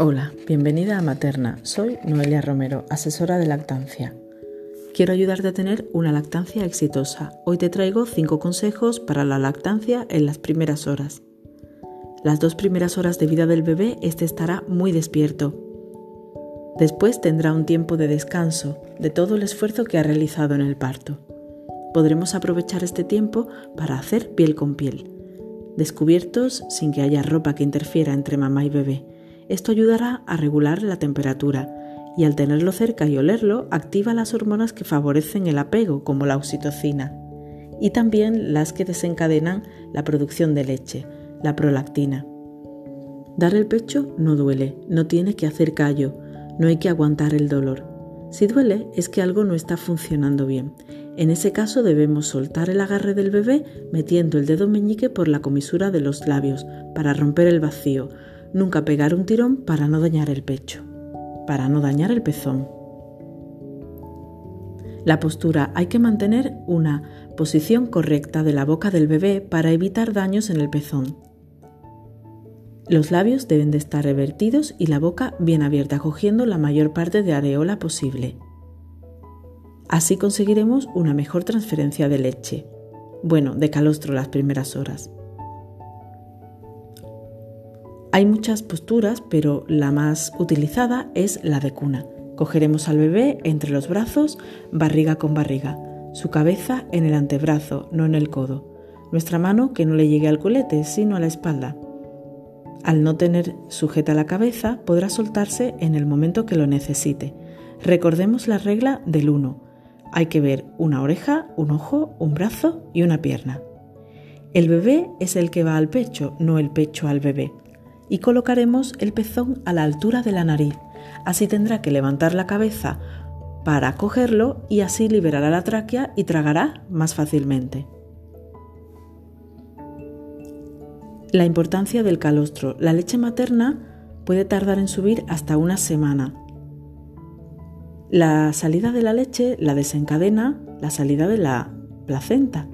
Hola, bienvenida a Materna. Soy Noelia Romero, asesora de lactancia. Quiero ayudarte a tener una lactancia exitosa. Hoy te traigo 5 consejos para la lactancia en las primeras horas. Las dos primeras horas de vida del bebé este estará muy despierto. Después tendrá un tiempo de descanso de todo el esfuerzo que ha realizado en el parto. Podremos aprovechar este tiempo para hacer piel con piel, descubiertos sin que haya ropa que interfiera entre mamá y bebé esto ayudará a regular la temperatura y al tenerlo cerca y olerlo activa las hormonas que favorecen el apego, como la oxitocina, y también las que desencadenan la producción de leche, la prolactina. Dar el pecho no duele, no tiene que hacer callo, no hay que aguantar el dolor. Si duele es que algo no está funcionando bien. En ese caso debemos soltar el agarre del bebé metiendo el dedo meñique por la comisura de los labios para romper el vacío, Nunca pegar un tirón para no dañar el pecho, para no dañar el pezón. La postura hay que mantener una posición correcta de la boca del bebé para evitar daños en el pezón. Los labios deben de estar revertidos y la boca bien abierta, cogiendo la mayor parte de areola posible. Así conseguiremos una mejor transferencia de leche, bueno, de calostro las primeras horas. Hay muchas posturas, pero la más utilizada es la de cuna. Cogeremos al bebé entre los brazos, barriga con barriga, su cabeza en el antebrazo, no en el codo, nuestra mano que no le llegue al culete, sino a la espalda. Al no tener sujeta la cabeza, podrá soltarse en el momento que lo necesite. Recordemos la regla del 1. Hay que ver una oreja, un ojo, un brazo y una pierna. El bebé es el que va al pecho, no el pecho al bebé y colocaremos el pezón a la altura de la nariz. Así tendrá que levantar la cabeza para cogerlo y así liberará la tráquea y tragará más fácilmente. La importancia del calostro. La leche materna puede tardar en subir hasta una semana. La salida de la leche la desencadena la salida de la placenta.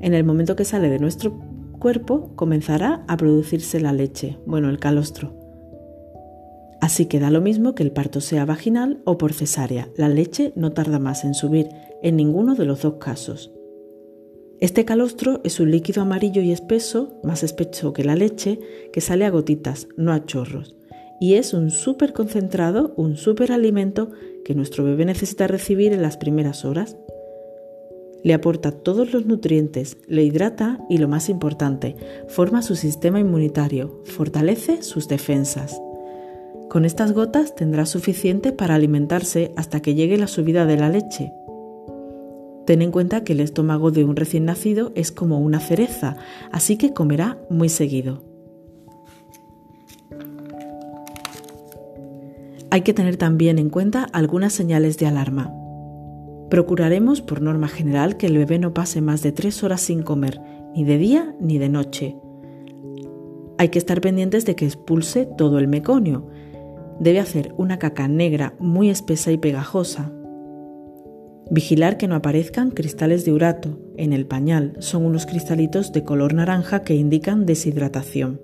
En el momento que sale de nuestro cuerpo comenzará a producirse la leche, bueno, el calostro. Así que da lo mismo que el parto sea vaginal o por cesárea, la leche no tarda más en subir en ninguno de los dos casos. Este calostro es un líquido amarillo y espeso, más espeso que la leche, que sale a gotitas, no a chorros, y es un súper concentrado, un súper alimento que nuestro bebé necesita recibir en las primeras horas le aporta todos los nutrientes, le hidrata y lo más importante, forma su sistema inmunitario, fortalece sus defensas. Con estas gotas tendrá suficiente para alimentarse hasta que llegue la subida de la leche. Ten en cuenta que el estómago de un recién nacido es como una cereza, así que comerá muy seguido. Hay que tener también en cuenta algunas señales de alarma. Procuraremos, por norma general, que el bebé no pase más de tres horas sin comer, ni de día ni de noche. Hay que estar pendientes de que expulse todo el meconio. Debe hacer una caca negra muy espesa y pegajosa. Vigilar que no aparezcan cristales de urato en el pañal. Son unos cristalitos de color naranja que indican deshidratación.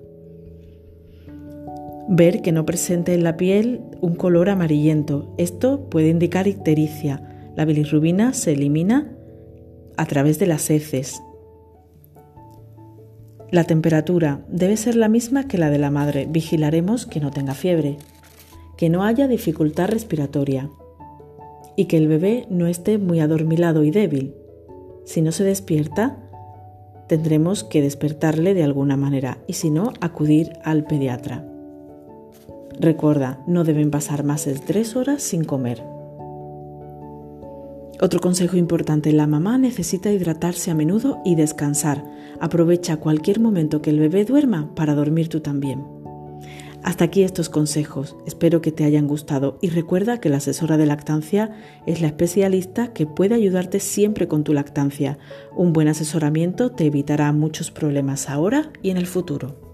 Ver que no presente en la piel un color amarillento. Esto puede indicar ictericia la bilirrubina se elimina a través de las heces. La temperatura debe ser la misma que la de la madre. Vigilaremos que no tenga fiebre, que no haya dificultad respiratoria y que el bebé no esté muy adormilado y débil. Si no se despierta, tendremos que despertarle de alguna manera y si no, acudir al pediatra. Recuerda, no deben pasar más de tres horas sin comer. Otro consejo importante, la mamá necesita hidratarse a menudo y descansar. Aprovecha cualquier momento que el bebé duerma para dormir tú también. Hasta aquí estos consejos, espero que te hayan gustado y recuerda que la asesora de lactancia es la especialista que puede ayudarte siempre con tu lactancia. Un buen asesoramiento te evitará muchos problemas ahora y en el futuro.